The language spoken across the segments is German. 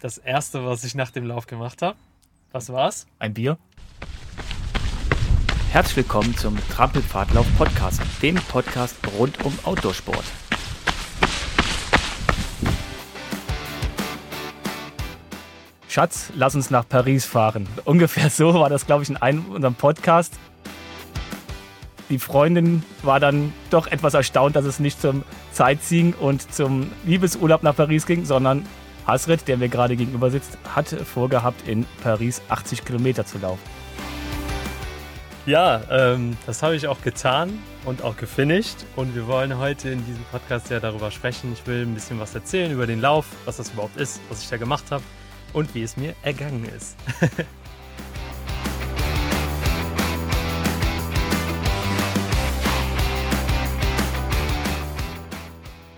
das erste, was ich nach dem Lauf gemacht habe. Was war's? Ein Bier. Herzlich willkommen zum Trampelpfadlauf Podcast, dem Podcast rund um Outdoorsport. Schatz, lass uns nach Paris fahren. Ungefähr so war das, glaube ich, in einem unserem Podcast. Die Freundin war dann doch etwas erstaunt, dass es nicht zum Sightseeing und zum Liebesurlaub nach Paris ging, sondern Hasret, der mir gerade gegenüber sitzt, hat vorgehabt, in Paris 80 Kilometer zu laufen. Ja, ähm, das habe ich auch getan und auch gefinisht. Und wir wollen heute in diesem Podcast ja darüber sprechen. Ich will ein bisschen was erzählen über den Lauf, was das überhaupt ist, was ich da gemacht habe und wie es mir ergangen ist.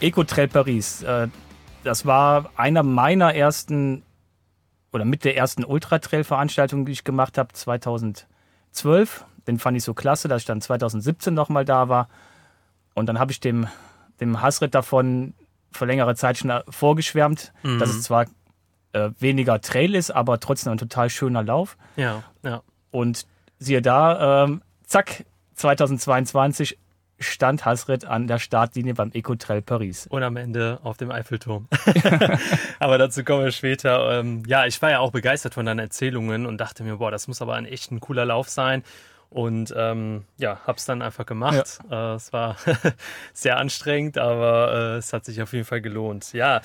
Eco Trail Paris, äh, das war einer meiner ersten oder mit der ersten Ultra Trail Veranstaltung, die ich gemacht habe, 2012. Den fand ich so klasse, dass ich dann 2017 nochmal da war. Und dann habe ich dem, dem Hasret davon vor längerer Zeit schon vorgeschwärmt, mhm. dass es zwar äh, weniger Trail ist, aber trotzdem ein total schöner Lauf. Ja, ja. Und siehe da, ähm, zack, 2022 stand Hasret an der Startlinie beim Ecotrail Paris. Und am Ende auf dem Eiffelturm. aber dazu kommen wir später. Ähm, ja, ich war ja auch begeistert von deinen Erzählungen und dachte mir, boah, das muss aber ein echt ein cooler Lauf sein. Und ähm, ja, hab's dann einfach gemacht. Ja. Äh, es war sehr anstrengend, aber äh, es hat sich auf jeden Fall gelohnt. Ja.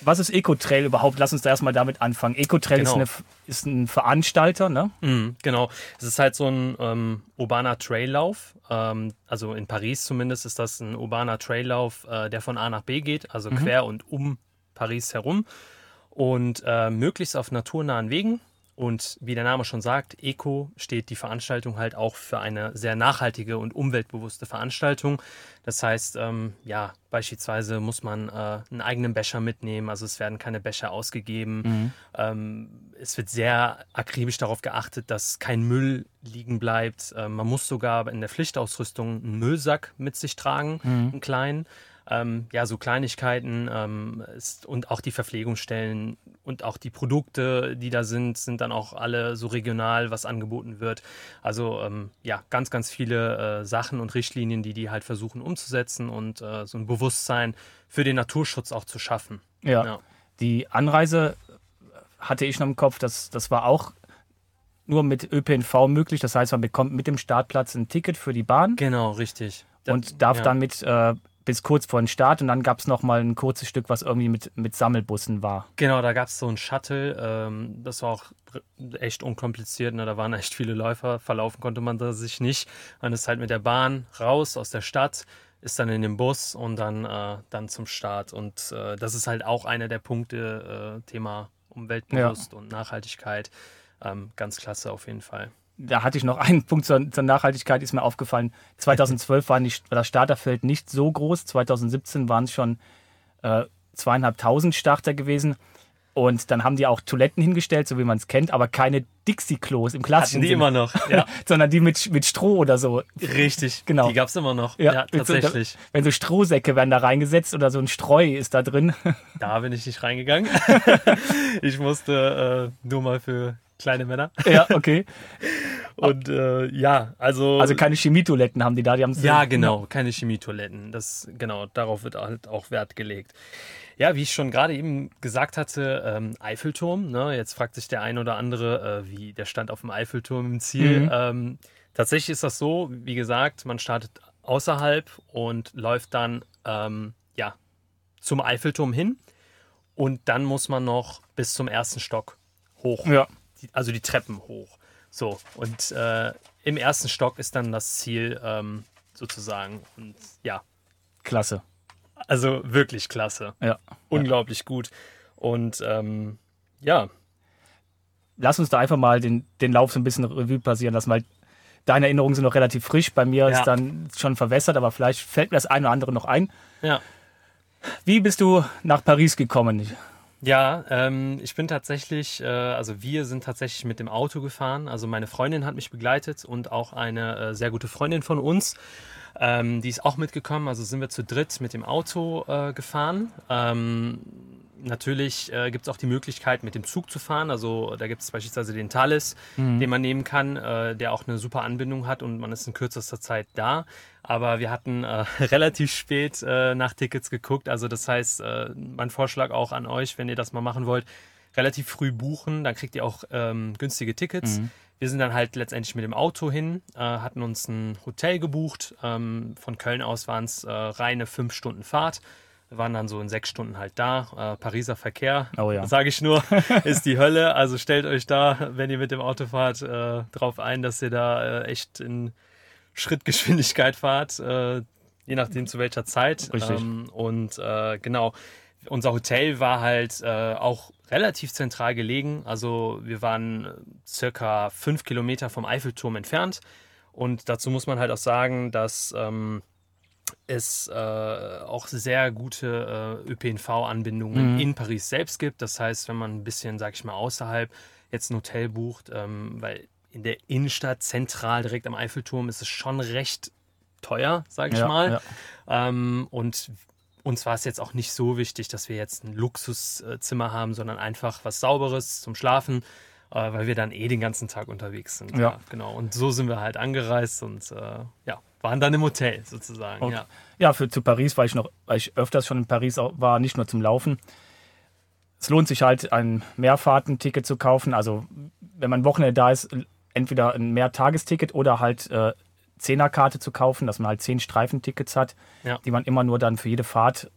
Was ist Ecotrail überhaupt? Lass uns da erstmal damit anfangen. Ecotrail genau. ist, ist ein Veranstalter, ne? Mm, genau. Es ist halt so ein ähm, urbaner Traillauf. Ähm, also in Paris zumindest ist das ein urbaner Traillauf, äh, der von A nach B geht, also mhm. quer und um Paris herum. Und äh, möglichst auf naturnahen Wegen. Und wie der Name schon sagt, Eco steht die Veranstaltung halt auch für eine sehr nachhaltige und umweltbewusste Veranstaltung. Das heißt, ähm, ja, beispielsweise muss man äh, einen eigenen Becher mitnehmen, also es werden keine Becher ausgegeben. Mhm. Ähm, es wird sehr akribisch darauf geachtet, dass kein Müll liegen bleibt. Ähm, man muss sogar in der Pflichtausrüstung einen Müllsack mit sich tragen, mhm. einen kleinen ähm, ja, so Kleinigkeiten ähm, ist, und auch die Verpflegungsstellen und auch die Produkte, die da sind, sind dann auch alle so regional, was angeboten wird. Also ähm, ja, ganz, ganz viele äh, Sachen und Richtlinien, die die halt versuchen umzusetzen und äh, so ein Bewusstsein für den Naturschutz auch zu schaffen. Ja, ja. die Anreise hatte ich noch im Kopf, das, das war auch nur mit ÖPNV möglich. Das heißt, man bekommt mit dem Startplatz ein Ticket für die Bahn. Genau, richtig. Und darf ja. dann mit äh, bis kurz vor den Start und dann gab es nochmal ein kurzes Stück, was irgendwie mit, mit Sammelbussen war. Genau, da gab es so ein Shuttle, ähm, das war auch echt unkompliziert, ne? da waren echt viele Läufer, verlaufen konnte man sich nicht. Man ist halt mit der Bahn raus aus der Stadt, ist dann in den Bus und dann, äh, dann zum Start. Und äh, das ist halt auch einer der Punkte, äh, Thema Umweltbewusst ja. und Nachhaltigkeit. Ähm, ganz klasse auf jeden Fall da hatte ich noch einen Punkt zur, zur Nachhaltigkeit, ist mir aufgefallen. 2012 war, nicht, war das Starterfeld nicht so groß. 2017 waren es schon äh, zweieinhalbtausend Starter gewesen. Und dann haben die auch Toiletten hingestellt, so wie man es kennt, aber keine Dixie-Klos im klassischen Hatten die immer noch, ja. sondern die mit, mit Stroh oder so. Richtig, genau. Die gab es immer noch, ja, ja tatsächlich. So, wenn so Strohsäcke werden da reingesetzt oder so ein Streu ist da drin. Da bin ich nicht reingegangen. ich musste äh, nur mal für kleine Männer. Ja, okay. Und äh, ja, also. Also keine Chemietoiletten haben die da, die haben Ja, genau, keine Chemietoiletten. Das, genau, darauf wird halt auch Wert gelegt. Ja, wie ich schon gerade eben gesagt hatte, ähm, Eiffelturm. Ne? Jetzt fragt sich der ein oder andere, äh, wie der stand auf dem Eiffelturm im Ziel. Mhm. Ähm, tatsächlich ist das so, wie gesagt, man startet außerhalb und läuft dann ähm, ja zum Eiffelturm hin und dann muss man noch bis zum ersten Stock hoch. Ja die, also die Treppen hoch. So, und äh, im ersten Stock ist dann das Ziel ähm, sozusagen. Und ja. Klasse. Also wirklich klasse. Ja. Unglaublich ja. gut. Und ähm, ja. Lass uns da einfach mal den, den Lauf so ein bisschen Revue passieren lassen, weil deine Erinnerungen sind noch relativ frisch. Bei mir ja. ist dann schon verwässert, aber vielleicht fällt mir das eine oder andere noch ein. Ja. Wie bist du nach Paris gekommen? Ja, ähm, ich bin tatsächlich, äh, also wir sind tatsächlich mit dem Auto gefahren. Also meine Freundin hat mich begleitet und auch eine äh, sehr gute Freundin von uns. Ähm, die ist auch mitgekommen. Also sind wir zu dritt mit dem Auto äh, gefahren. Ähm, natürlich äh, gibt es auch die Möglichkeit, mit dem Zug zu fahren. Also da gibt es beispielsweise den Thales, mhm. den man nehmen kann, äh, der auch eine super Anbindung hat und man ist in kürzester Zeit da. Aber wir hatten äh, relativ spät äh, nach Tickets geguckt. Also das heißt, äh, mein Vorschlag auch an euch, wenn ihr das mal machen wollt, relativ früh buchen, dann kriegt ihr auch ähm, günstige Tickets. Mhm. Wir sind dann halt letztendlich mit dem Auto hin, äh, hatten uns ein Hotel gebucht. Ähm, von Köln aus waren es äh, reine fünf Stunden Fahrt. Wir waren dann so in sechs Stunden halt da. Äh, Pariser Verkehr, oh ja. sage ich nur, ist die Hölle. Also stellt euch da, wenn ihr mit dem Auto fahrt, äh, drauf ein, dass ihr da äh, echt in Schrittgeschwindigkeit fahrt, äh, je nachdem zu welcher Zeit. Richtig. Ähm, und genau, unser Hotel war halt auch relativ zentral gelegen. Also wir waren circa fünf Kilometer vom Eiffelturm entfernt. Und dazu muss man halt auch sagen, dass ähm, es äh, auch sehr gute äh, ÖPNV-Anbindungen mhm. in Paris selbst gibt. Das heißt, wenn man ein bisschen, sag ich mal, außerhalb jetzt ein Hotel bucht, ähm, weil in der Innenstadt zentral direkt am Eiffelturm ist es schon recht teuer, sag ich ja, mal. Ja. Ähm, und uns war es jetzt auch nicht so wichtig, dass wir jetzt ein Luxuszimmer haben, sondern einfach was Sauberes zum Schlafen, äh, weil wir dann eh den ganzen Tag unterwegs sind. Ja. ja genau. Und so sind wir halt angereist und äh, ja, waren dann im Hotel sozusagen. Okay. Ja, ja für, zu Paris, weil ich noch, weil ich öfters schon in Paris war, nicht nur zum Laufen. Es lohnt sich halt, ein Mehrfahrtenticket zu kaufen. Also, wenn man Wochenende da ist, entweder ein Mehrtagesticket oder halt äh, Zehnerkarte zu kaufen, dass man halt zehn Streifentickets hat, ja. die man immer nur dann für jede Fahrt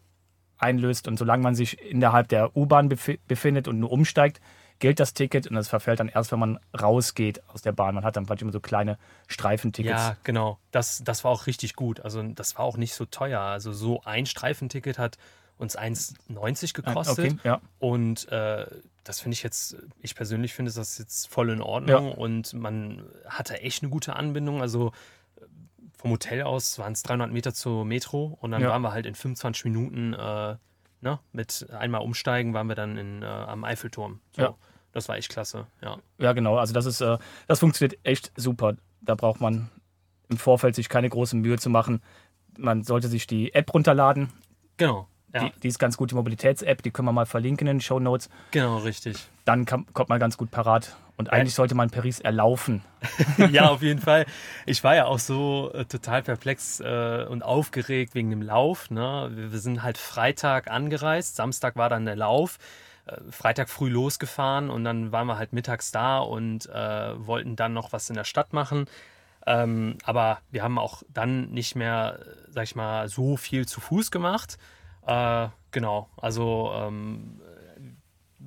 einlöst. Und solange man sich innerhalb der U-Bahn bef befindet und nur umsteigt, gilt das Ticket und das verfällt dann erst, wenn man rausgeht aus der Bahn. Man hat dann vielleicht immer so kleine Streifentickets. Ja, genau. Das, das war auch richtig gut. Also das war auch nicht so teuer. Also so ein Streifenticket hat uns 1,90 gekostet. Okay, ja. Und äh, das finde ich jetzt, ich persönlich finde das jetzt voll in Ordnung. Ja. Und man hatte echt eine gute Anbindung. Also vom Hotel aus waren es 300 Meter zur Metro und dann ja. waren wir halt in 25 Minuten äh, ne, mit einmal umsteigen, waren wir dann in, äh, am Eiffelturm. So, ja. Das war echt klasse, ja. Ja, genau. Also das ist, äh, das funktioniert echt super. Da braucht man im Vorfeld sich keine große Mühe zu machen. Man sollte sich die App runterladen. Genau. Ja. Die, die, ist ganz gut, die Mobilitäts-App, die können wir mal verlinken in den Show Notes. Genau, richtig. Dann kann, kommt man ganz gut parat. Und eigentlich sollte man Paris erlaufen. ja, auf jeden Fall. Ich war ja auch so äh, total perplex äh, und aufgeregt wegen dem Lauf. Ne? Wir, wir, sind halt Freitag angereist, Samstag war dann der Lauf. Äh, Freitag früh losgefahren und dann waren wir halt mittags da und äh, wollten dann noch was in der Stadt machen. Ähm, aber wir haben auch dann nicht mehr, sag ich mal, so viel zu Fuß gemacht äh, genau, also ähm,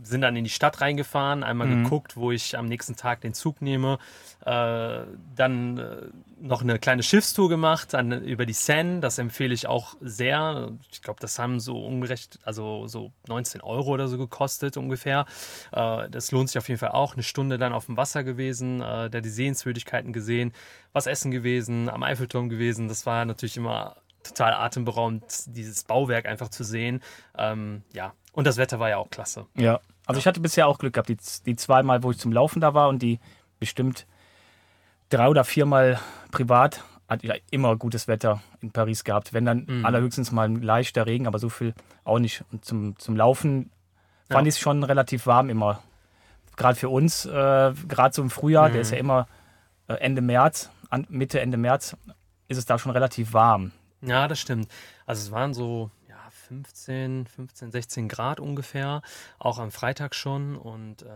sind dann in die Stadt reingefahren, einmal mhm. geguckt, wo ich am nächsten Tag den Zug nehme, äh, dann äh, noch eine kleine Schiffstour gemacht dann über die Seine, das empfehle ich auch sehr. Ich glaube, das haben so ungerecht, also so 19 Euro oder so gekostet ungefähr. Äh, das lohnt sich auf jeden Fall auch. Eine Stunde dann auf dem Wasser gewesen, äh, da die Sehenswürdigkeiten gesehen, was essen gewesen, am Eiffelturm gewesen. Das war natürlich immer total atemberaubend, dieses Bauwerk einfach zu sehen. Ähm, ja, und das Wetter war ja auch klasse. Ja, also ich hatte bisher auch Glück gehabt, die, die zweimal, wo ich zum Laufen da war und die bestimmt drei oder viermal privat hatte ich ja immer gutes Wetter in Paris gehabt. Wenn dann mhm. allerhöchstens mal ein leichter Regen, aber so viel auch nicht. Und zum, zum Laufen fand ja. ich es schon relativ warm immer. Gerade für uns, äh, gerade so im Frühjahr, mhm. der ist ja immer äh, Ende März, an, Mitte, Ende März, ist es da schon relativ warm. Ja, das stimmt. Also es waren so ja, 15, 15, 16 Grad ungefähr, auch am Freitag schon und äh,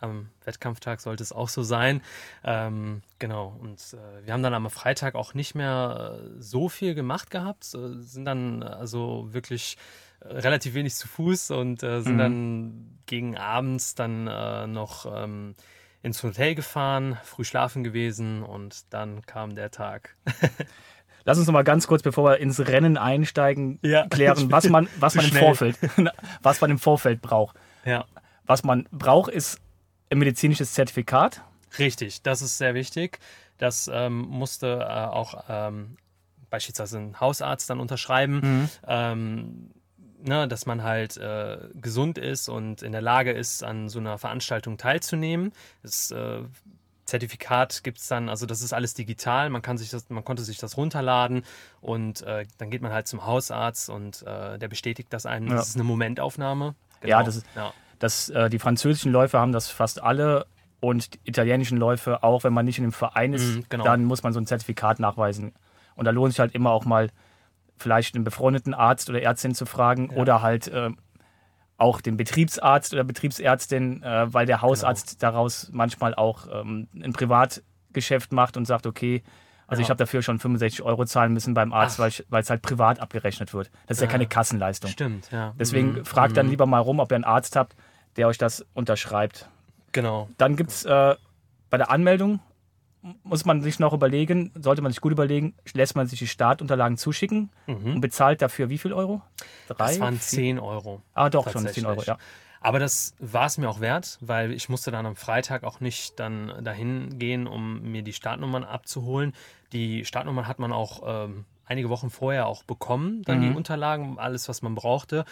am Wettkampftag sollte es auch so sein. Ähm, genau, und äh, wir haben dann am Freitag auch nicht mehr äh, so viel gemacht gehabt, sind dann also wirklich äh, relativ wenig zu Fuß und äh, sind mhm. dann gegen abends dann äh, noch ähm, ins Hotel gefahren, früh schlafen gewesen und dann kam der Tag. Lass uns noch mal ganz kurz, bevor wir ins Rennen einsteigen, ja, klären, was man, was man im Vorfeld, was man im Vorfeld braucht. Ja. Was man braucht, ist ein medizinisches Zertifikat. Richtig, das ist sehr wichtig. Das ähm, musste äh, auch ähm, beispielsweise ein Hausarzt dann unterschreiben. Mhm. Ähm, ne, dass man halt äh, gesund ist und in der Lage ist, an so einer Veranstaltung teilzunehmen. Das äh, Zertifikat gibt es dann, also das ist alles digital, man kann sich das, man konnte sich das runterladen und äh, dann geht man halt zum Hausarzt und äh, der bestätigt das einen. Ja. Das ist eine Momentaufnahme. genau. Ja, das ist, ja. das, äh, die französischen Läufer haben das fast alle und die italienischen Läufe auch, wenn man nicht in einem Verein ist, Mhm, genau. dann muss man so ein Zertifikat nachweisen. Und da lohnt sich halt immer auch mal vielleicht einen befreundeten Arzt oder Ärztin zu fragen Ja. oder halt äh, auch den Betriebsarzt oder Betriebsärztin, äh, weil der Hausarzt Genau. daraus manchmal auch ähm, ein Privatgeschäft macht und sagt, okay, also Ja. ich habe dafür schon 65 Euro zahlen müssen beim Arzt, Ach. weil es halt privat abgerechnet wird. Das ist ja Ja. keine Kassenleistung. Stimmt, ja. Deswegen Mhm, fragt dann mhm. lieber mal rum, ob ihr einen Arzt habt, der euch das unterschreibt. Genau. Dann gibt es äh, bei der Anmeldung, muss man sich noch überlegen, sollte man sich gut überlegen, lässt man sich die Startunterlagen zuschicken und bezahlt dafür wie viel Euro? Drei? Mhm. Das waren vier? 10 Euro. Ah, doch, schon 10 Euro, ja. Aber das war es mir auch wert, weil ich musste dann am Freitag auch nicht dann dahin gehen, um mir die Startnummern abzuholen. Die Startnummern hat man auch ähm, einige Wochen vorher auch bekommen, dann die Mhm. Unterlagen, alles, was man brauchte,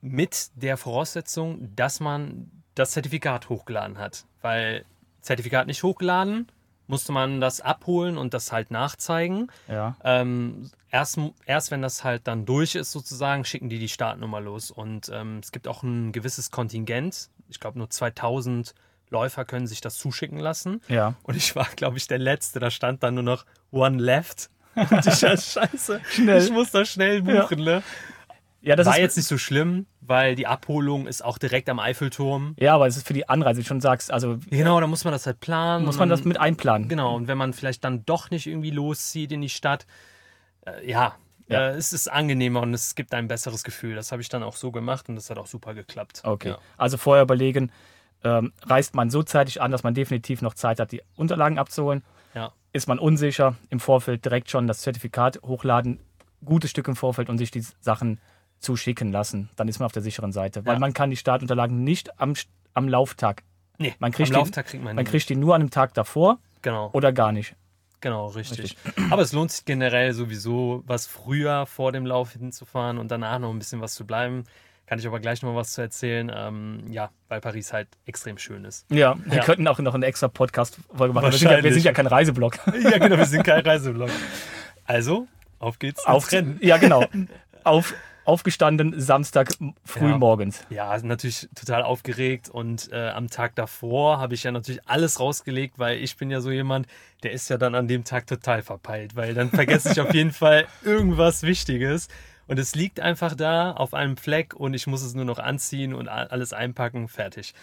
mit der Voraussetzung, dass man das Zertifikat hochgeladen hat. Weil Zertifikat nicht hochgeladen, musste man das abholen und das halt nachzeigen. ja. Ähm, erst, erst wenn das halt dann durch ist, sozusagen, schicken die die Startnummer los. Und ähm, es gibt auch ein gewisses Kontingent. Ich glaube, nur 2000 Läufer können sich das zuschicken lassen. Ja. Und ich war, glaube ich, der Letzte. Da stand dann nur noch One Left. Und ich dachte, scheiße, Schnell. ich muss das schnell buchen. Ne? Ja, das War ist, jetzt nicht so schlimm, weil die Abholung ist auch direkt am Eiffelturm. ja, aber es ist für die Anreise, wie du schon sagst, also Genau, da muss man das halt planen. muss man das mit einplanen. Genau, und wenn man vielleicht dann doch nicht irgendwie loszieht in die Stadt, äh, ja, Ja. Äh, es ist angenehmer und es gibt ein besseres Gefühl. Das habe ich dann auch so gemacht und das hat auch super geklappt. Okay. Ja. Also vorher überlegen, ähm, reist man so zeitig an, dass man definitiv noch Zeit hat, die Unterlagen abzuholen. Ja. Ist man unsicher, im Vorfeld direkt schon das Zertifikat hochladen, gutes Stück im Vorfeld und sich die Sachen zuschicken lassen. Dann ist man auf der sicheren Seite. Weil Ja. man kann die Startunterlagen nicht am, am Lauftag. Nee, Man kriegt am die- Lauftag kriegt man, Man die. kriegt die nur an dem Tag davor Genau, oder gar nicht. genau, richtig. Aber es lohnt sich generell sowieso, was früher vor dem Lauf hinzufahren und danach noch ein bisschen was zu bleiben. Kann ich aber gleich noch mal was zu erzählen. Ähm, ja, weil Paris halt extrem schön ist. Ja, wir Ja. könnten auch noch eine extra Podcast-Folge machen. Wir sind, ja, wir sind ja kein Reiseblog. ja, genau, wir sind kein Reiseblog. Also, auf geht's Auf, Rennen. ja, genau. Auf, aufgestanden Samstag früh Ja. morgens. Ja, natürlich total aufgeregt und äh, am Tag davor habe ich ja natürlich alles rausgelegt, weil ich bin ja so jemand, der ist ja dann an dem Tag total verpeilt, weil dann vergesse ich auf jeden Fall irgendwas Wichtiges und es liegt einfach da auf einem Fleck und ich muss es nur noch anziehen und alles einpacken, fertig.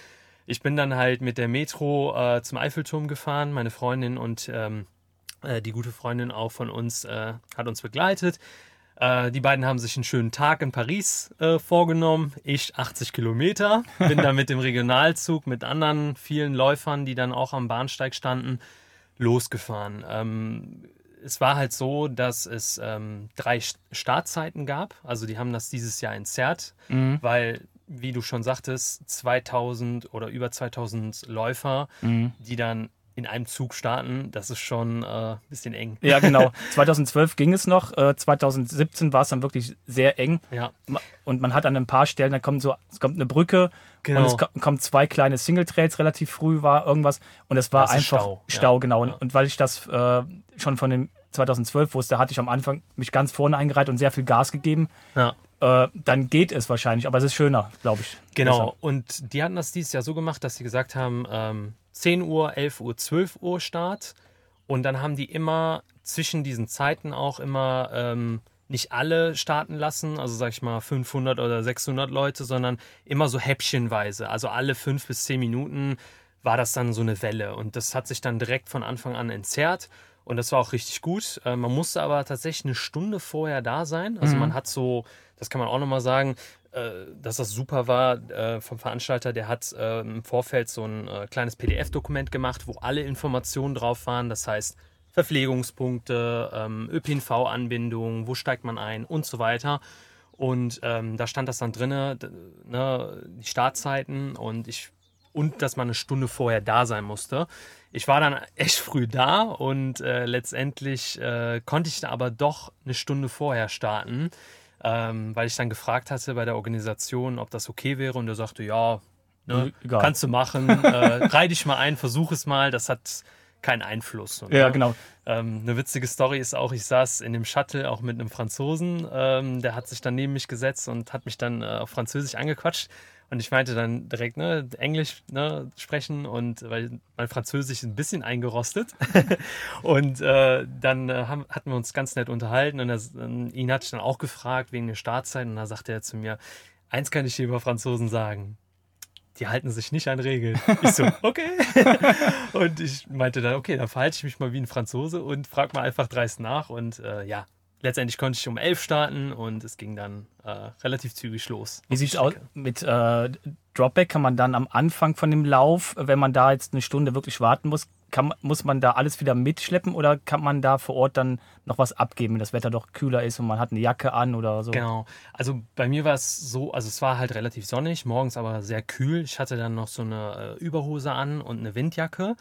Ich bin dann halt mit der Metro äh, zum Eiffelturm gefahren, meine Freundin und ähm, äh, die gute Freundin auch von uns äh, hat uns begleitet. Äh, die beiden haben sich einen schönen Tag in Paris äh, vorgenommen. Ich 80 Kilometer. Bin dann mit dem Regionalzug mit anderen vielen Läufern, die dann auch am Bahnsteig standen, losgefahren. Ähm, es war halt so, dass es ähm, drei St- Startzeiten gab. Also die haben das dieses Jahr entzerrt, Mhm. weil, wie du schon sagtest, 2000 oder über 2000 Läufer, Mhm. die dann in einem Zug starten, das ist schon äh, ein bisschen eng. Ja, genau. 2012 ging es noch. Äh, 2017 war es dann wirklich sehr eng. Ja, Und man hat an ein paar Stellen, da kommt so, es kommt eine Brücke Genau. und es ko- kommen zwei kleine Single-Trails, relativ früh war irgendwas. Und es war Das einfach Stau, Stau, ja. genau. Und, Ja. und weil ich das äh, schon von dem 2012 wusste, hatte ich am Anfang mich ganz vorne eingereiht und sehr viel Gas gegeben. ja. Äh, dann geht es wahrscheinlich, aber es ist schöner, glaube ich. Genau, und die hatten das dieses Jahr so gemacht, dass sie gesagt haben, ähm, 10 Uhr, 11 Uhr, 12 Uhr Start. Und dann haben die immer zwischen diesen Zeiten auch immer ähm, nicht alle starten lassen, also sag ich mal 500 oder 600 Leute, sondern immer so häppchenweise. Also alle fünf bis zehn Minuten war das dann so eine Welle. Und das hat sich dann direkt von Anfang an entzerrt. Und das war auch richtig gut. Äh, man musste aber tatsächlich eine Stunde vorher da sein. Also man hat so, das kann man auch nochmal sagen, äh, dass das super war äh, vom Veranstalter. Der hat äh, im Vorfeld so ein kleines PDF-Dokument gemacht, wo alle Informationen drauf waren. Das heißt, Verpflegungspunkte, ähm, ÖPNV-Anbindung, wo steigt man ein und so weiter. Und ähm, da stand das dann drin, ne, die Startzeiten und ich und dass man eine Stunde vorher da sein musste. Ich war dann echt früh da und äh, letztendlich äh, konnte ich da aber doch eine Stunde vorher starten, ähm, weil ich dann gefragt hatte bei der Organisation, ob das okay wäre und er sagte, ja, ne, kannst du machen, äh, reih dich mal ein, versuch es mal, das hat keinen Einfluss. Und, Ja, ne, genau. ähm, eine witzige Story ist auch, ich saß in dem Shuttle auch mit einem Franzosen, ähm, der hat sich dann neben mich gesetzt und hat mich dann äh, auf Französisch angequatscht. Und ich meinte dann direkt, ne, Englisch ne, sprechen und weil mein Französisch ein bisschen eingerostet. und äh, dann äh, haben, hatten wir uns ganz nett unterhalten und das, ihn hatte ich dann auch gefragt wegen der Startzeit und da sagte er zu mir, eins kann ich dir über Franzosen sagen. Die halten sich nicht an Regeln. Ich so, okay. und ich meinte dann, okay, dann verhalte ich mich mal wie ein Franzose und frag mal einfach dreist nach. Und äh, ja, letztendlich konnte ich um elf starten und es ging dann äh, relativ zügig los. Wie sieht es aus mit äh, Dropback? Kann man dann am Anfang von dem Lauf, wenn man da jetzt eine Stunde wirklich warten muss, kann, muss man da alles wieder mitschleppen oder kann man da vor Ort dann noch was abgeben, wenn das Wetter doch kühler ist und man hat eine Jacke an oder so? Genau. Also bei mir war es so, also es war halt relativ sonnig, morgens aber sehr kühl. Ich hatte dann noch so eine äh, Überhose an und eine Windjacke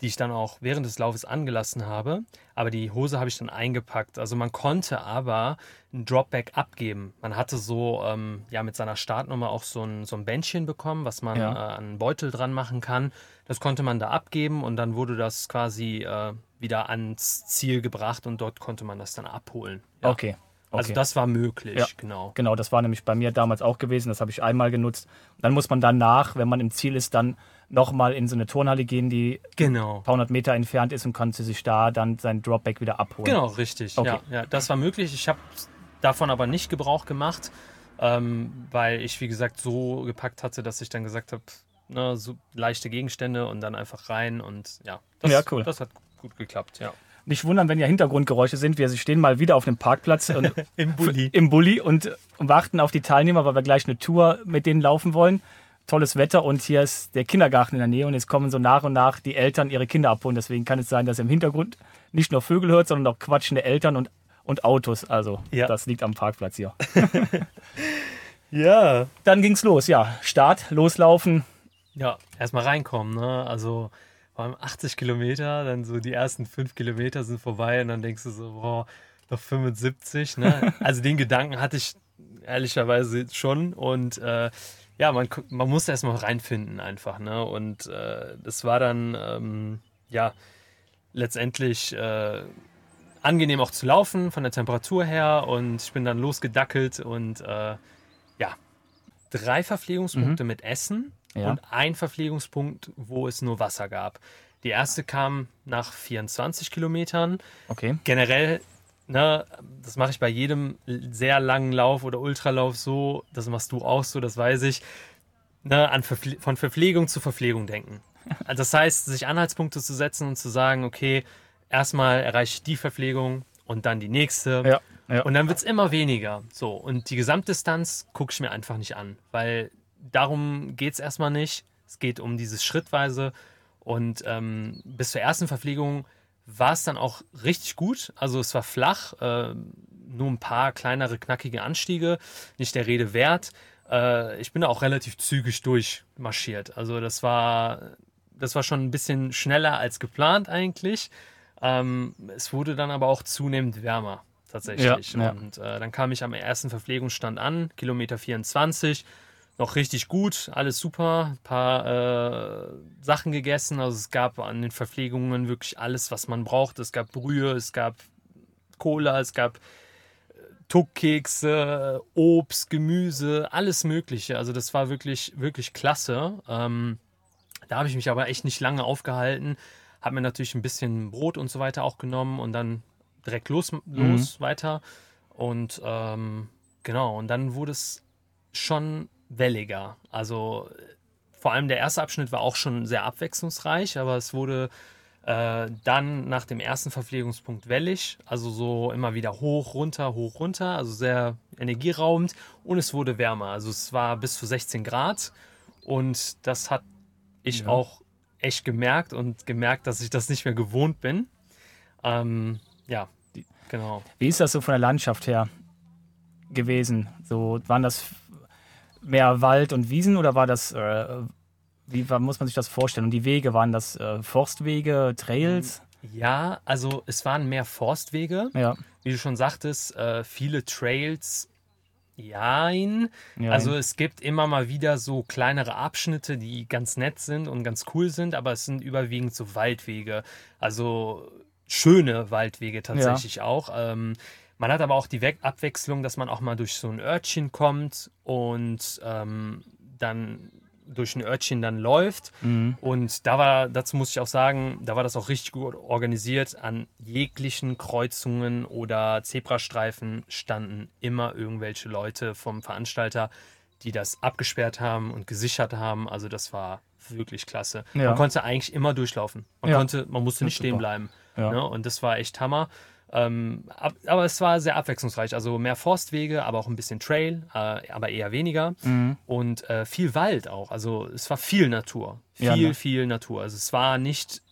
die ich dann auch während des Laufes angelassen habe. Aber die Hose habe ich dann eingepackt. Also man konnte aber ein Dropback abgeben. Man hatte so ähm, ja mit seiner Startnummer auch so ein, so ein Bändchen bekommen, was man ja. äh, an einen Beutel dran machen kann. Das konnte man da abgeben und dann wurde das quasi äh, wieder ans Ziel gebracht und dort konnte man das dann abholen. Ja. Okay. Also okay. Also das war möglich, ja, genau. Genau, das war nämlich bei mir damals auch gewesen. Das habe ich einmal genutzt. Dann muss man danach, wenn man im Ziel ist, dann nochmal in so eine Turnhalle gehen, die genau. ein paar hundert Meter entfernt ist und konnte sich da dann sein Dropback wieder abholen. Genau, richtig. Okay. Ja, ja, das war möglich. Ich habe davon aber nicht Gebrauch gemacht, ähm, weil ich, wie gesagt, so gepackt hatte, dass ich dann gesagt habe, ne, so leichte Gegenstände und dann einfach rein und ja, das, ja, cool. das hat gut geklappt, ja. Nicht wundern, wenn ja Hintergrundgeräusche sind. Wir stehen mal wieder auf dem Parkplatz im Bulli, im Bulli und warten auf die Teilnehmer, weil wir gleich eine Tour mit denen laufen wollen tolles Wetter und hier ist der Kindergarten in der Nähe und jetzt kommen so nach und nach die Eltern ihre Kinder abholen. Deswegen kann es sein, dass ihr im Hintergrund nicht nur Vögel hört, sondern auch quatschende Eltern und, und Autos. Also ja. das liegt am Parkplatz hier. ja. Dann ging's los, ja. Start, loslaufen. Ja, erstmal reinkommen, ne? Also vor allem 80 Kilometer, dann so die ersten fünf Kilometer sind vorbei und dann denkst du so, boah, noch 75, ne? also den Gedanken hatte ich ehrlicherweise schon und äh, ja, man, man muss erstmal reinfinden einfach, ne? Und äh, das war dann, ähm, ja, letztendlich äh, angenehm auch zu laufen von der Temperatur her und ich bin dann losgedackelt und äh, ja, drei Verpflegungspunkte mhm. mit Essen ja. und ein Verpflegungspunkt, wo es nur Wasser gab. Die erste kam nach 24 Kilometern. Okay. Generell ne, das mache ich bei jedem sehr langen Lauf oder Ultralauf so, das machst du auch so, das weiß ich, ne, an Verpfle von Verpflegung zu Verpflegung denken. Das heißt, sich Anhaltspunkte zu setzen und zu sagen, okay, erstmal erreiche ich die Verpflegung und dann die nächste. Ja, ja. Und dann wird es immer weniger. So, und die Gesamtdistanz gucke ich mir einfach nicht an, weil darum geht es erstmal nicht. Es geht um dieses Schrittweise. Und ähm, bis zur ersten Verpflegung war es dann auch richtig gut. Also es war flach, äh, nur ein paar kleinere, knackige Anstiege, nicht der Rede wert. Äh, ich bin da auch relativ zügig durchmarschiert. Also das war, das war schon ein bisschen schneller als geplant eigentlich. Ähm, es wurde dann aber auch zunehmend wärmer tatsächlich. Ja, ja. Und äh, dann kam ich am ersten Verpflegungsstand an, Kilometer 24 noch richtig gut, alles super, ein paar äh, Sachen gegessen. Also es gab an den Verpflegungen wirklich alles, was man braucht. Es gab Brühe, es gab Cola, es gab äh, Tuckkekse, Obst, Gemüse, alles Mögliche. Also das war wirklich, wirklich klasse. Ähm, da habe ich mich aber echt nicht lange aufgehalten. Habe mir natürlich ein bisschen Brot und so weiter auch genommen und dann direkt los, los mhm. weiter. Und ähm, genau, und dann wurde es schon welliger. Also vor allem der erste Abschnitt war auch schon sehr abwechslungsreich, aber es wurde äh, dann nach dem ersten Verpflegungspunkt wellig, also so immer wieder hoch, runter, hoch, runter, also sehr energieraubend und es wurde wärmer. Also es war bis zu 16 Grad und das hat ich ja. auch echt gemerkt und gemerkt, dass ich das nicht mehr gewohnt bin. Ähm, ja, genau. Wie ist das so von der Landschaft her gewesen? So waren das mehr Wald und Wiesen oder war das, äh, wie war, muss man sich das vorstellen? Und die Wege, waren das äh, Forstwege, Trails? Ja, also es waren mehr Forstwege. Ja. Wie du schon sagtest, äh, viele Trails. Jein. Jein. Also es gibt immer mal wieder so kleinere Abschnitte, die ganz nett sind und ganz cool sind, aber es sind überwiegend so Waldwege. Also schöne Waldwege tatsächlich ja. auch. Ähm, man hat aber auch die Abwechslung, dass man auch mal durch so ein Örtchen kommt und ähm, dann durch ein Örtchen dann läuft. Mhm. Und da war, dazu muss ich auch sagen, da war das auch richtig gut organisiert. An jeglichen Kreuzungen oder Zebrastreifen standen immer irgendwelche Leute vom Veranstalter, die das abgesperrt haben und gesichert haben. Also das war wirklich klasse. Ja. Man konnte eigentlich immer durchlaufen. Man Ja. konnte, man musste nicht stehen bleiben. Ja. Ne? Und das war echt Hammer. Ähm, ab, aber es war sehr abwechslungsreich. Also mehr Forstwege, aber auch ein bisschen Trail, äh, aber eher weniger. Mhm. Und äh, viel Wald auch. Also es war viel Natur. Viel, Ja, ne? viel Natur. Also es war nicht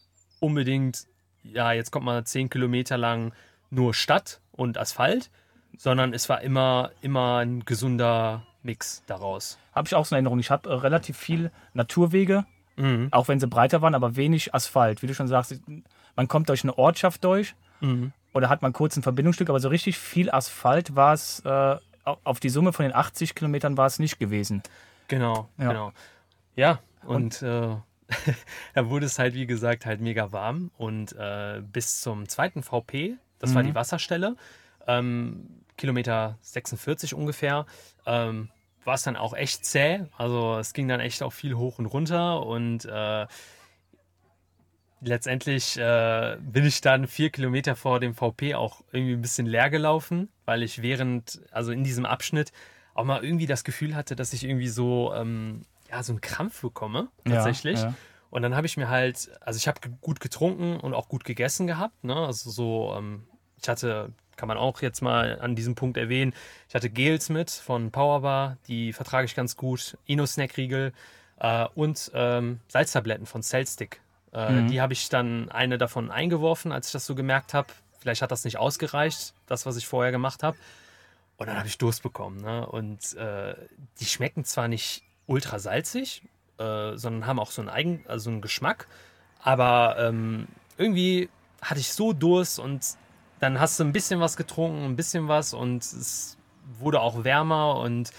unbedingt, ja, jetzt kommt mal zehn Kilometer lang nur Stadt und Asphalt, sondern es war immer, immer ein gesunder Mix daraus. Habe ich auch so eine Erinnerung. Ich habe äh, relativ viel Naturwege, Mhm. auch wenn sie breiter waren, aber wenig Asphalt. Wie du schon sagst, man kommt durch eine Ortschaft durch Mhm. Oder hat man kurz ein Verbindungsstück, aber so richtig viel Asphalt war es, äh, au- auf die Summe von den 80 Kilometern war es nicht gewesen. Genau, Ja. genau. Ja, und, äh, da wurde es halt, wie gesagt, halt mega warm. Und äh, bis zum zweiten VP, das war Mhm. die Wasserstelle, ähm, Kilometer 46 ungefähr, ähm, war es dann auch echt zäh. Also es ging dann echt auch viel hoch und runter. Und äh, letztendlich äh, bin ich dann vier Kilometer vor dem VP auch irgendwie ein bisschen leer gelaufen, weil ich während, also in diesem Abschnitt, auch mal irgendwie das Gefühl hatte, dass ich irgendwie so, ähm, ja, so einen Krampf bekomme, tatsächlich. Ja, ja. Und dann habe ich mir halt, also ich habe gut getrunken und auch gut gegessen gehabt. Ne? Also so, ähm, ich hatte, kann man auch jetzt mal an diesem Punkt erwähnen, ich hatte Gels mit von Powerbar, die vertrage ich ganz gut, Ino-Snack-Riegel äh, und ähm, Salztabletten von Cellstick. Äh, Mhm. Die habe ich dann eine davon eingeworfen, als ich das so gemerkt habe. Vielleicht hat das nicht ausgereicht, das, was ich vorher gemacht habe. Und dann habe ich Durst bekommen. Ne? Und äh, die schmecken zwar nicht ultra salzig, äh, sondern haben auch so einen eigen, also einen Geschmack. Aber ähm, irgendwie hatte ich so Durst und dann hast du ein bisschen was getrunken, ein bisschen was und es wurde auch wärmer und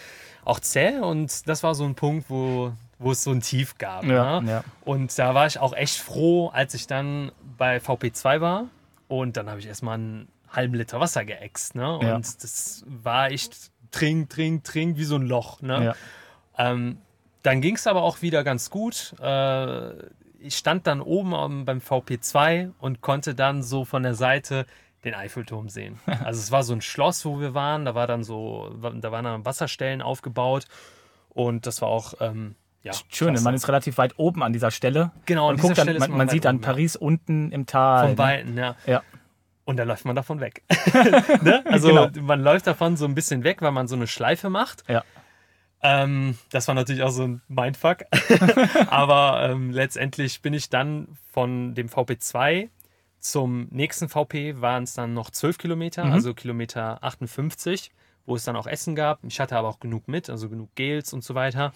auch zäh. Und das war so ein Punkt, wo, wo es so ein Tief gab. Ja, ne? ja. Und da war ich auch echt froh, als ich dann bei VP2 war. Und dann habe ich erstmal einen halben Liter Wasser geäxt. Ne? Und Ja. das war echt trink, trink, trink, wie so ein Loch. Ne? Ähm, dann ging es aber auch wieder ganz gut. Äh, ich stand dann oben beim VP2 und konnte dann so von der Seite den Eiffelturm sehen. Also es war so ein Schloss, wo wir waren. Da war dann so, da waren dann Wasserstellen aufgebaut und das war auch ähm, ja Schön, klasse. man ist relativ weit oben an dieser Stelle. genau und guckt dann, man, man sieht dann oben, ja. Paris unten im Tal. Von ne? Weitem, ja. Ja. Und dann läuft man davon weg. ne? Also Genau. man läuft davon so ein bisschen weg, weil man so eine Schleife macht. Ja. Ähm, das war natürlich auch so ein Mindfuck. Aber ähm, letztendlich bin ich dann von dem VP2 zum nächsten VP waren es dann noch 12 Kilometer, Mhm. also Kilometer 58, wo es dann auch Essen gab. Ich hatte aber auch genug mit, also genug Gels und so weiter.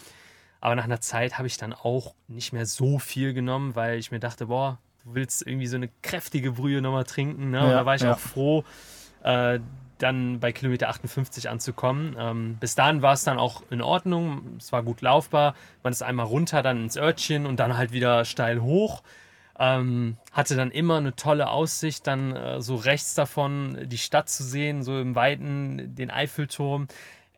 Aber nach einer Zeit habe ich dann auch nicht mehr so viel genommen, weil ich mir dachte, boah, du willst irgendwie so eine kräftige Brühe nochmal trinken. Ne? und Ja, da war ich ja. auch froh, äh, dann bei Kilometer 58 anzukommen. Ähm, bis dahin war es dann auch in Ordnung. Es war gut laufbar. Man ist einmal runter, dann ins Örtchen und dann halt wieder steil hoch. Ähm, hatte dann immer eine tolle Aussicht, dann äh, so rechts davon die Stadt zu sehen, so im Weiten den Eiffelturm.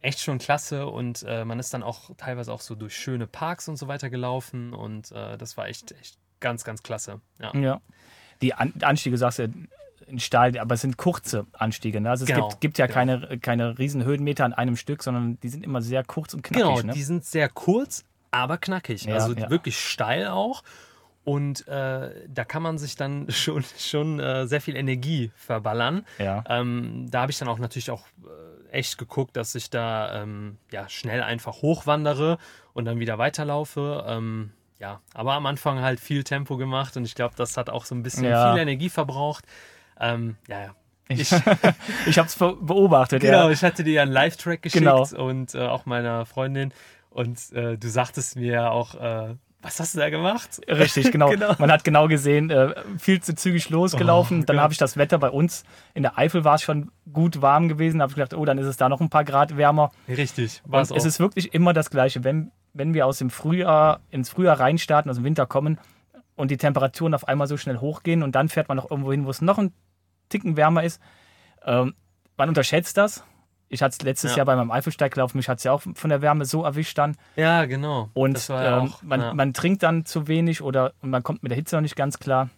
Echt schon klasse und äh, man ist dann auch teilweise auch so durch schöne Parks und so weiter gelaufen und äh, das war echt, echt ganz, ganz klasse. Ja. Ja. Die An Anstiege, sagst du, in steil, aber es sind kurze Anstiege. Ne? Also es Genau, gibt, gibt ja genau. keine, keine riesen Höhenmeter an einem Stück, sondern die sind immer sehr kurz und knackig. Genau, ne? die sind sehr kurz, aber knackig. Ja, also ja. wirklich steil auch. Und äh, da kann man sich dann schon, schon äh, sehr viel Energie verballern. ja. Ähm, da habe ich dann auch natürlich auch äh, echt geguckt, dass ich da ähm, ja, schnell einfach hochwandere und dann wieder weiterlaufe. Ähm, ja, aber am Anfang halt viel Tempo gemacht und ich glaube, das hat auch so ein bisschen Ja. viel Energie verbraucht. Ähm, ja, ja. Ich, ich habe es beobachtet. Genau, Ja. ich hatte dir ja einen Live-Track geschickt Genau. und äh, auch meiner Freundin. Und äh, du sagtest mir ja auch, äh, was hast du da gemacht? Richtig, genau. Genau. Man hat genau gesehen, äh, viel zu zügig losgelaufen. Oh, dann habe ich das Wetter bei uns in der Eifel war es schon gut warm gewesen. Da habe ich gedacht, oh, dann ist es da noch ein paar Grad wärmer. Richtig, war es Und es auch. ist wirklich immer das Gleiche. Wenn, wenn wir aus dem Frühjahr ins Frühjahr reinstarten, aus dem Winter kommen und die Temperaturen auf einmal so schnell hochgehen und dann fährt man noch irgendwo hin, wo es noch ein Ticken wärmer ist. Ähm, man unterschätzt das Ich hatte es letztes Ja. Jahr bei meinem Eifelsteiglauf, mich hat es ja auch von der Wärme so erwischt dann. Ja, genau. Und ja ähm, auch, man, ja. man trinkt dann zu wenig oder und man kommt mit der Hitze noch nicht ganz klar.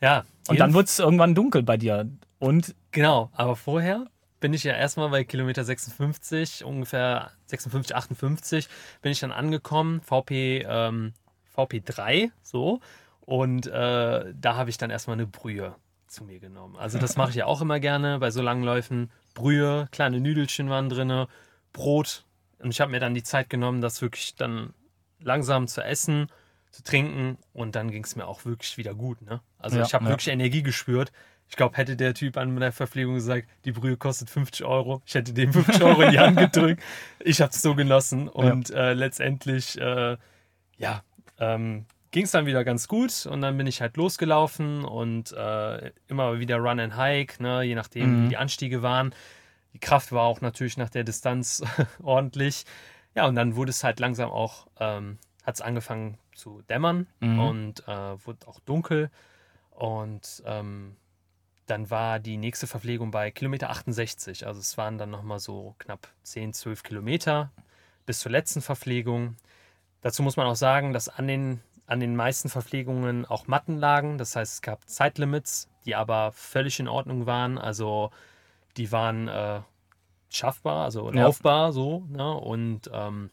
ja. Und dann wird es irgendwann dunkel bei dir. Und Genau, aber vorher bin ich ja erstmal bei Kilometer 56, ungefähr 56, 58, bin ich dann angekommen, VP, ähm, VP3, so. Und äh, da habe ich dann erstmal eine Brühe zu mir genommen. Also das mache ich ja auch immer gerne bei so langen Läufen. Brühe, kleine Nüdelchen waren drin, Brot. Und ich habe mir dann die Zeit genommen, das wirklich dann langsam zu essen, zu trinken. Und dann ging es mir auch wirklich wieder gut. Ne? Also Ja, ich habe ja. wirklich Energie gespürt. Ich glaube, hätte der Typ an der Verpflegung gesagt, die Brühe kostet 50 Euro, ich hätte dem 50 Euro in die Hand gedrückt. Ich habe es so genossen und äh, letztendlich, äh, ja, ähm, ging es dann wieder ganz gut und dann bin ich halt losgelaufen und äh, immer wieder Run and Hike, ne, je nachdem, Mhm. wie die Anstiege waren. Die Kraft war auch natürlich nach der Distanz ordentlich. Ja, und dann wurde es halt langsam auch, ähm, hat es angefangen zu dämmern Mhm. und äh, wurde auch dunkel. Und ähm, dann war die nächste Verpflegung bei Kilometer 68. Also es waren dann nochmal so knapp 10, 12 Kilometer bis zur letzten Verpflegung. Dazu muss man auch sagen, dass an den, an den meisten Verpflegungen auch Matten lagen. Das heißt, es gab Zeitlimits, die aber völlig in Ordnung waren. Also die waren äh, schaffbar, also Ja. laufbar so. Ne? Und ähm,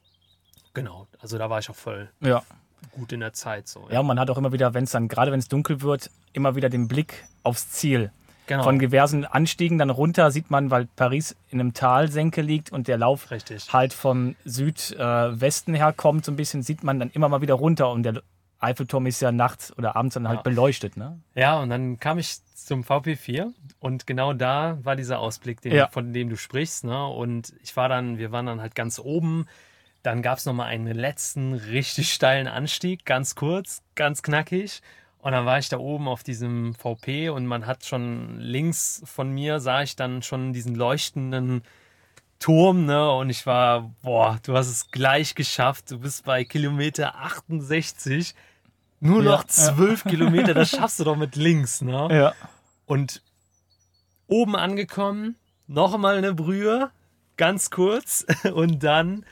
genau, also da war ich auch voll ja. gut in der Zeit. So, Ja, und man hat auch immer wieder, wenn es dann, gerade wenn es dunkel wird, immer wieder den Blick aufs Ziel. genau. Von diversen Anstiegen dann runter sieht man, weil Paris in einem Talsenke liegt und der Lauf Richtig. halt vom Südwesten her kommt, so ein bisschen, sieht man dann immer mal wieder runter und der Eiffelturm ist ja nachts oder abends dann halt Ja. beleuchtet, ne? Ja, und dann kam ich zum VP4 und genau da war dieser Ausblick, den, Ja. von dem du sprichst. Ne? Und ich war dann, wir waren dann halt ganz oben. Dann gab es nochmal einen letzten richtig steilen Anstieg, ganz kurz, ganz knackig. Und dann war ich da oben auf diesem VP und man hat schon links von mir sah ich dann schon diesen leuchtenden Turm, ne? Und ich war, boah, du hast es gleich geschafft. Du bist bei Kilometer 68. Nur Ja, noch ja. zwölf Kilometer, das schaffst du doch mit links, ne? Ja. Und oben angekommen, nochmal eine Brühe, ganz kurz. Und dann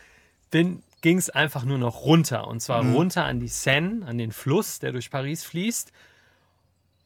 ging es einfach nur noch runter. Und zwar Mhm. runter an die Seine, an den Fluss, der durch Paris fließt.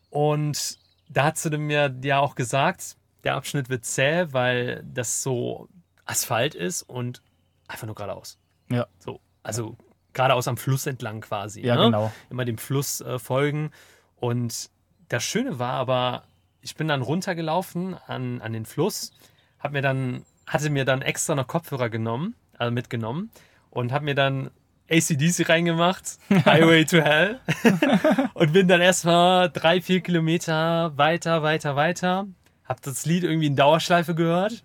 Und da hast du mir ja auch gesagt, der Abschnitt wird zäh, weil das so Asphalt ist und einfach nur geradeaus. Ja. So, also geradeaus am Fluss entlang quasi. Ja, ne? genau. Immer dem Fluss äh, folgen. Und das Schöne war aber, ich bin dann runtergelaufen an, an den Fluss, hab mir dann, hatte mir dann extra noch Kopfhörer genommen, also mitgenommen und habe mir dann ACDC reingemacht, Highway to Hell. und bin dann erstmal drei, vier Kilometer weiter, weiter, weiter. Hab das Lied irgendwie in Dauerschleife gehört.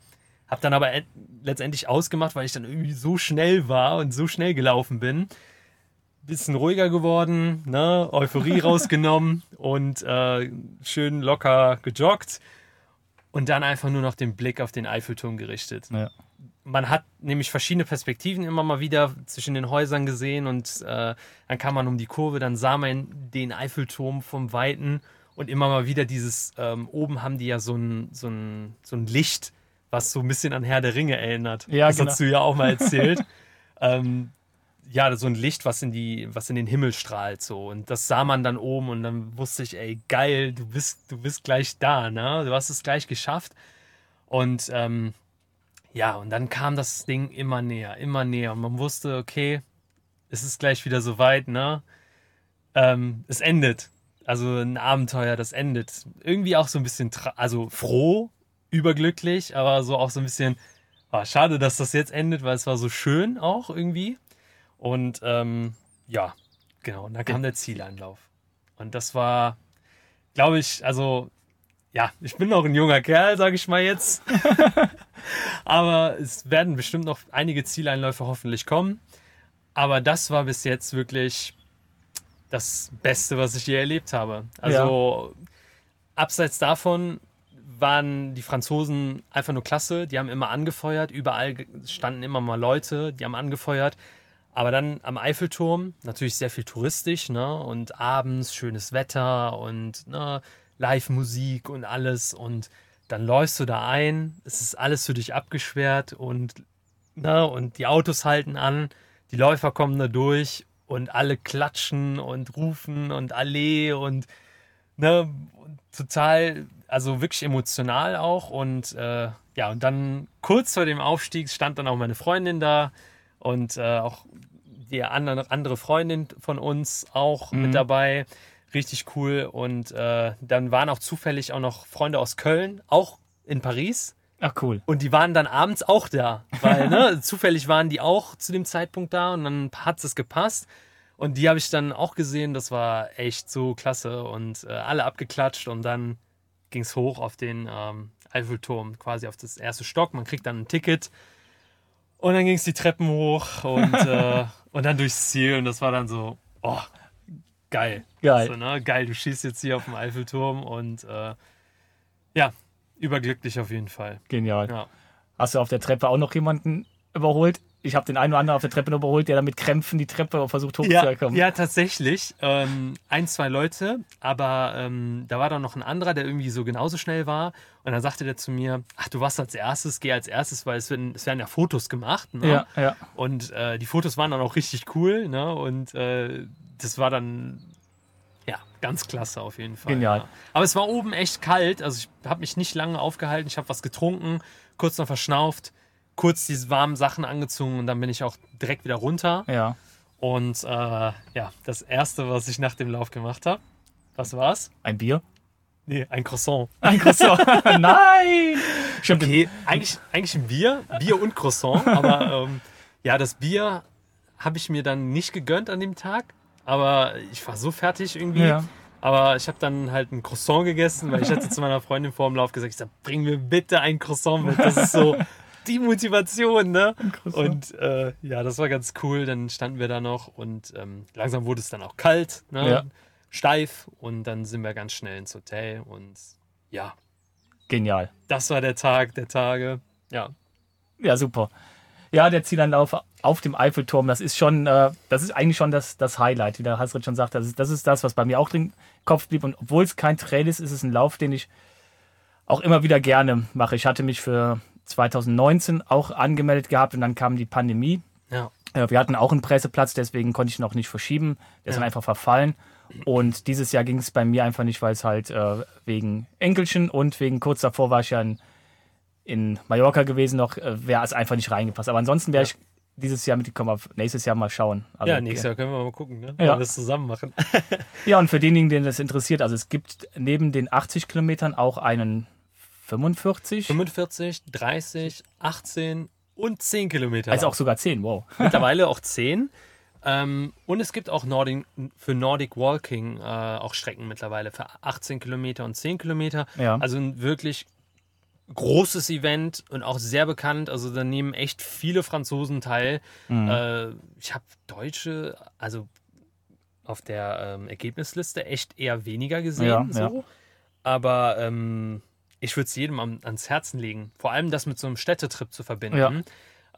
Hab dann aber et- letztendlich ausgemacht, weil ich dann irgendwie so schnell war und so schnell gelaufen bin. Bisschen ruhiger geworden, ne? Euphorie rausgenommen und äh, schön locker gejoggt. Und dann einfach nur noch den Blick auf den Eiffelturm gerichtet Ja. man hat nämlich verschiedene Perspektiven immer mal wieder zwischen den Häusern gesehen und äh, dann kam man um die Kurve, dann sah man den Eiffelturm vom Weiten und immer mal wieder dieses, ähm, oben haben die ja so ein, so, ein, so ein Licht, was so ein bisschen an Herr der Ringe erinnert. Ja, das genau. hast du ja auch mal erzählt. ähm, ja, so ein Licht, was in die, was in den Himmel strahlt, so. Und das sah man dann oben und dann wusste ich, ey, geil, du bist, du bist gleich da, ne? Du hast es gleich geschafft. Und ähm, ja, und dann kam das Ding immer näher, immer näher. Und man wusste, okay, es ist gleich wieder soweit, ne? Ähm, es endet. Also ein Abenteuer, das endet. Irgendwie auch so ein bisschen, also froh, überglücklich, aber so auch so ein bisschen, ah, schade, dass das jetzt endet, weil es war so schön auch irgendwie. Und ähm, ja, genau. Und dann kam der Zieleinlauf. Und das war, glaube ich, also ja, ich bin noch ein junger Kerl, sage ich mal jetzt. Aber es werden bestimmt noch einige Zieleinläufe hoffentlich kommen. Aber das war bis jetzt wirklich das Beste, was ich je erlebt habe. Also abseits davon waren die Franzosen einfach nur klasse. Die haben immer angefeuert. Überall standen immer mal Leute, die haben angefeuert. Aber dann am Eiffelturm natürlich sehr viel touristisch, ne? Und abends schönes Wetter und ne, Live-Musik und alles. Und dann läufst du da ein, es ist alles für dich abgesperrt und, ne, und die Autos halten an, die Läufer kommen da durch und alle klatschen und rufen und Allee und ne, total, also wirklich emotional auch. Und äh, ja, und dann kurz vor dem Aufstieg stand dann auch meine Freundin da und äh, auch die andere, andere Freundin von uns auch mhm. mit dabei. Richtig cool. Und äh, dann waren auch zufällig auch noch Freunde aus Köln, auch in Paris. Ach cool. Und die waren dann abends auch da, weil ne, zufällig waren die auch zu dem Zeitpunkt da und dann hat es gepasst. Und die habe ich dann auch gesehen, das war echt so klasse und äh, alle abgeklatscht und dann ging es hoch auf den ähm, Eiffelturm, quasi auf das erste Stock. Man kriegt dann ein Ticket und dann ging es die Treppen hoch und, äh, und dann durchs Ziel und das war dann so, oh, geil. Geil. So, ne? Geil, du schießt jetzt hier auf dem Eiffelturm und äh, ja, überglücklich auf jeden Fall. Genial. Ja. Hast du auf der Treppe auch noch jemanden überholt? Ich habe den einen oder anderen auf der Treppe überholt, der dann mit Krämpfen die Treppe versucht hochzukommen. Ja, ja, tatsächlich. Ähm, ein, zwei Leute, aber ähm, da war dann noch ein anderer, der irgendwie so genauso schnell war. Und dann sagte der zu mir: Ach, du warst als erstes, geh als erstes, weil es werden, es werden ja Fotos gemacht. Ne? Ja, ja. Und äh, die Fotos waren dann auch richtig cool. Ne? Und äh, das war dann ja, ganz klasse auf jeden Fall. Genial. Ja. Aber es war oben echt kalt. Also ich habe mich nicht lange aufgehalten. Ich habe was getrunken, kurz noch verschnauft, kurz diese warmen Sachen angezogen und dann bin ich auch direkt wieder runter. Ja. Und äh, ja, das erste, was ich nach dem Lauf gemacht habe, was war's? Ein Bier? Nee, ein Croissant. Ein Croissant. Nein! Stimmt. Okay, eigentlich, eigentlich ein Bier, Bier und Croissant, aber ähm, ja, das Bier habe ich mir dann nicht gegönnt an dem Tag aber ich war so fertig irgendwie. Ja. Aber ich habe dann halt ein Croissant gegessen, weil ich hatte zu meiner Freundin vor dem Lauf gesagt, ich sag, bring mir bitte ein Croissant mit. Das ist so die Motivation, ne? Und äh, ja, das war ganz cool. Dann standen wir da noch und ähm, langsam wurde es dann auch kalt, ne? Ja. steif und dann sind wir ganz schnell ins Hotel und ja. Genial. Das war der Tag der Tage. Ja. Ja, super. Ja, der Zielanlauf auf dem Eiffelturm, das ist schon, äh, das ist eigentlich schon das, das Highlight, wie der Hasrit schon sagt. Das ist, das ist das, was bei mir auch im Kopf blieb. Und obwohl es kein Trail ist, ist es ein Lauf, den ich auch immer wieder gerne mache. Ich hatte mich für 2019 auch angemeldet gehabt und dann kam die Pandemie. Ja. Äh, wir hatten auch einen Presseplatz, deswegen konnte ich noch nicht verschieben. Der ist ja. dann einfach verfallen. Und dieses Jahr ging es bei mir einfach nicht, weil es halt äh, wegen Enkelchen und wegen kurz davor war ich ja in in Mallorca gewesen noch, äh, wäre es einfach nicht reingepasst. Aber ansonsten wäre ja. ich dieses Jahr mitgekommen, nächstes Jahr mal schauen. Also, ja, nächstes Jahr können wir mal gucken, ne? Ja. das zusammen machen. ja, und für diejenigen, denen das interessiert, also es gibt neben den 80 Kilometern auch einen 45. 45, 30, 18 und 10 Kilometer. Also auch sogar 10, wow. Mittlerweile auch 10. Ähm, und es gibt auch Nordic, für Nordic Walking äh, auch Strecken mittlerweile für 18 Kilometer und 10 Kilometer. Ja. Also ein wirklich großes Event und auch sehr bekannt. Also da nehmen echt viele Franzosen teil. Mhm. Äh, ich habe Deutsche, also auf der ähm, Ergebnisliste echt eher weniger gesehen. Ja, so. Ja. Aber ähm, ich würde es jedem an, ans Herzen legen. Vor allem das mit so einem Städtetrip zu verbinden. Ja.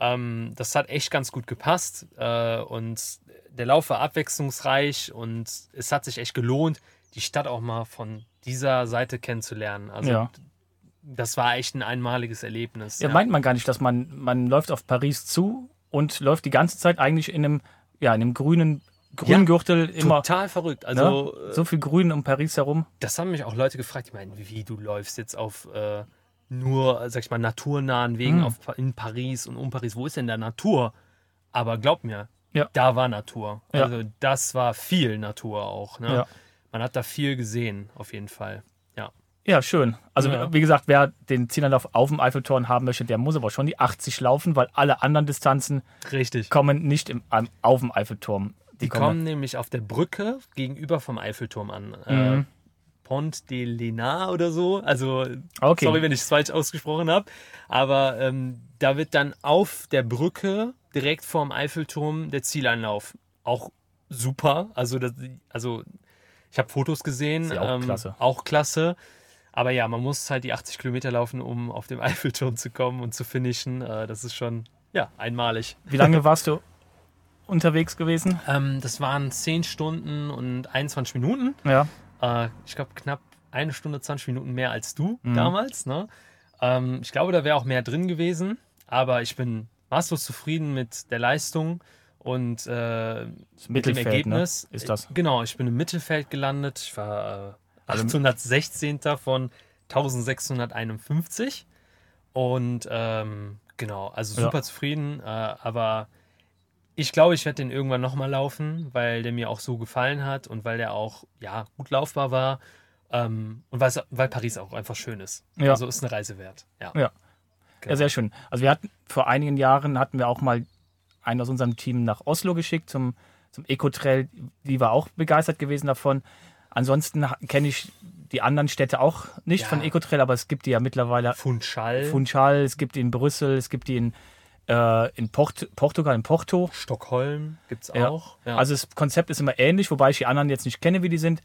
Ähm, das hat echt ganz gut gepasst. Äh, und der Lauf war abwechslungsreich und es hat sich echt gelohnt, die Stadt auch mal von dieser Seite kennenzulernen. Also ja das war echt ein einmaliges Erlebnis. Ja, ja, meint man gar nicht, dass man, man läuft auf Paris zu und läuft die ganze Zeit eigentlich in einem, ja, in einem grünen Grüngürtel ja, immer. Total verrückt. Also ne? so viel Grün um Paris herum. Das haben mich auch Leute gefragt. Ich meine, wie du läufst jetzt auf äh, nur, sag ich mal, naturnahen Wegen mhm. auf, in Paris und um Paris. Wo ist denn da Natur? Aber glaub mir, ja. da war Natur. Also das war viel Natur auch. Ne? Man hat da viel gesehen, auf jeden Fall. Ja, schön. Also ja. wie gesagt, wer den Zielanlauf auf dem Eiffelturm haben möchte, der muss aber schon die 80 laufen, weil alle anderen Distanzen Richtig. kommen nicht im, auf dem Eiffelturm. Die, die kommen, kommen, nämlich auf der Brücke gegenüber vom Eiffelturm an. Äh, mhm. Äh, Pont de Lena oder so. Also, okay. sorry, wenn ich es falsch ausgesprochen habe. Aber ähm, da wird dann auf der Brücke direkt vorm Eiffelturm der Zieleinlauf. Auch super. Also, das, also ich habe Fotos gesehen. auch ähm, klasse. Auch klasse. Aber ja, man muss halt die 80 Kilometer laufen, um auf dem Eiffelturm zu kommen und zu finishen. Äh, das ist schon, ja, einmalig. Wie lange warst du unterwegs gewesen? Ähm, das waren 10 Stunden und 21 Minuten. Ja. Äh, ich glaube, knapp eine Stunde, 20 Minuten mehr als du mhm. damals. Ne? Ähm, ich glaube, da wäre auch mehr drin gewesen, aber ich bin maßlos zufrieden mit der Leistung und äh, mit dem ne? Ergebnis. Ne? Ist das? Genau, ich bin im Mittelfeld gelandet. Ich war äh, 816. Also von 1651 und ähm, genau, also super ja. zufrieden, äh, aber ich glaube, ich werde den irgendwann nochmal laufen, weil der mir auch so gefallen hat und weil der auch ja gut laufbar war ähm, und weil Paris auch einfach schön ist. Ja. Also ist eine Reise wert. Ja. Ja. Genau. ja, sehr schön. Also wir hatten vor einigen Jahren hatten wir auch mal einen aus unserem Team nach Oslo geschickt zum, zum Eco-Trail. Die war auch begeistert gewesen davon. Ansonsten kenne ich die anderen Städte auch nicht ja. von Ecotrail, aber es gibt die ja mittlerweile. Funchal. Funchal, es gibt die in Brüssel, es gibt die in, äh, in Port Portugal, in Porto. Stockholm gibt es auch. Ja. Also das Konzept ist immer ähnlich, wobei ich die anderen jetzt nicht kenne, wie die sind.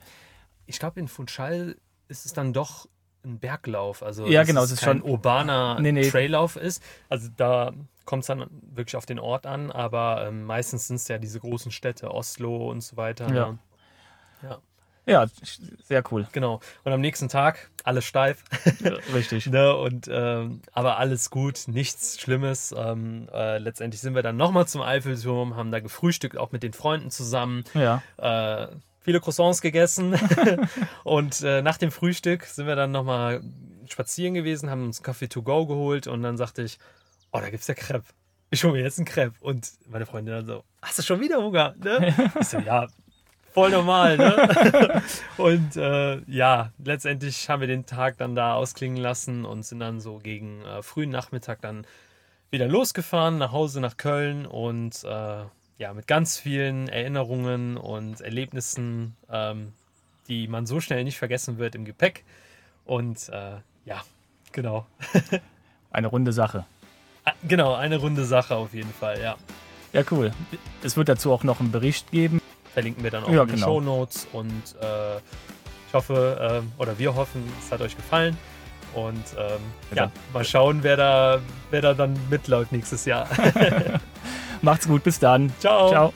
Ich glaube, in Funchal ist es dann doch ein Berglauf. Also ja, genau, es ist schon urbaner nee, nee. Traillauf ist. Also da kommt es dann wirklich auf den Ort an, aber ähm, meistens sind es ja diese großen Städte, Oslo und so weiter. Ja. Ne? ja. Ja, sehr cool. Genau. Und am nächsten Tag alles steif. Ja, richtig. ne? Und ähm, aber alles gut, nichts Schlimmes. Ähm, äh, letztendlich sind wir dann nochmal zum Eiffelturm, haben da gefrühstückt, auch mit den Freunden zusammen. Ja. Äh, viele Croissants gegessen. und äh, nach dem Frühstück sind wir dann nochmal spazieren gewesen, haben uns Kaffee to go geholt und dann sagte ich, oh, da gibt's ja Crepe. Ich hole mir jetzt einen Crepe. Und meine Freundin dann so, hast du schon wieder Hunger? Ne? Ich so, ja, voll normal. Ne? und äh, ja, letztendlich haben wir den Tag dann da ausklingen lassen und sind dann so gegen äh, frühen Nachmittag dann wieder losgefahren nach Hause nach Köln und äh, ja, mit ganz vielen Erinnerungen und Erlebnissen, ähm, die man so schnell nicht vergessen wird im Gepäck. Und äh, ja, genau. eine runde Sache. Ah, genau, eine runde Sache auf jeden Fall, ja. Ja, cool. Es wird dazu auch noch einen Bericht geben verlinken wir dann auch ja, in den genau. Show Notes. Und äh, ich hoffe, äh, oder wir hoffen, es hat euch gefallen. Und ähm, ja, mal schauen, wer da, wer da dann mitläuft nächstes Jahr. Macht's gut, bis dann. Ciao. Ciao.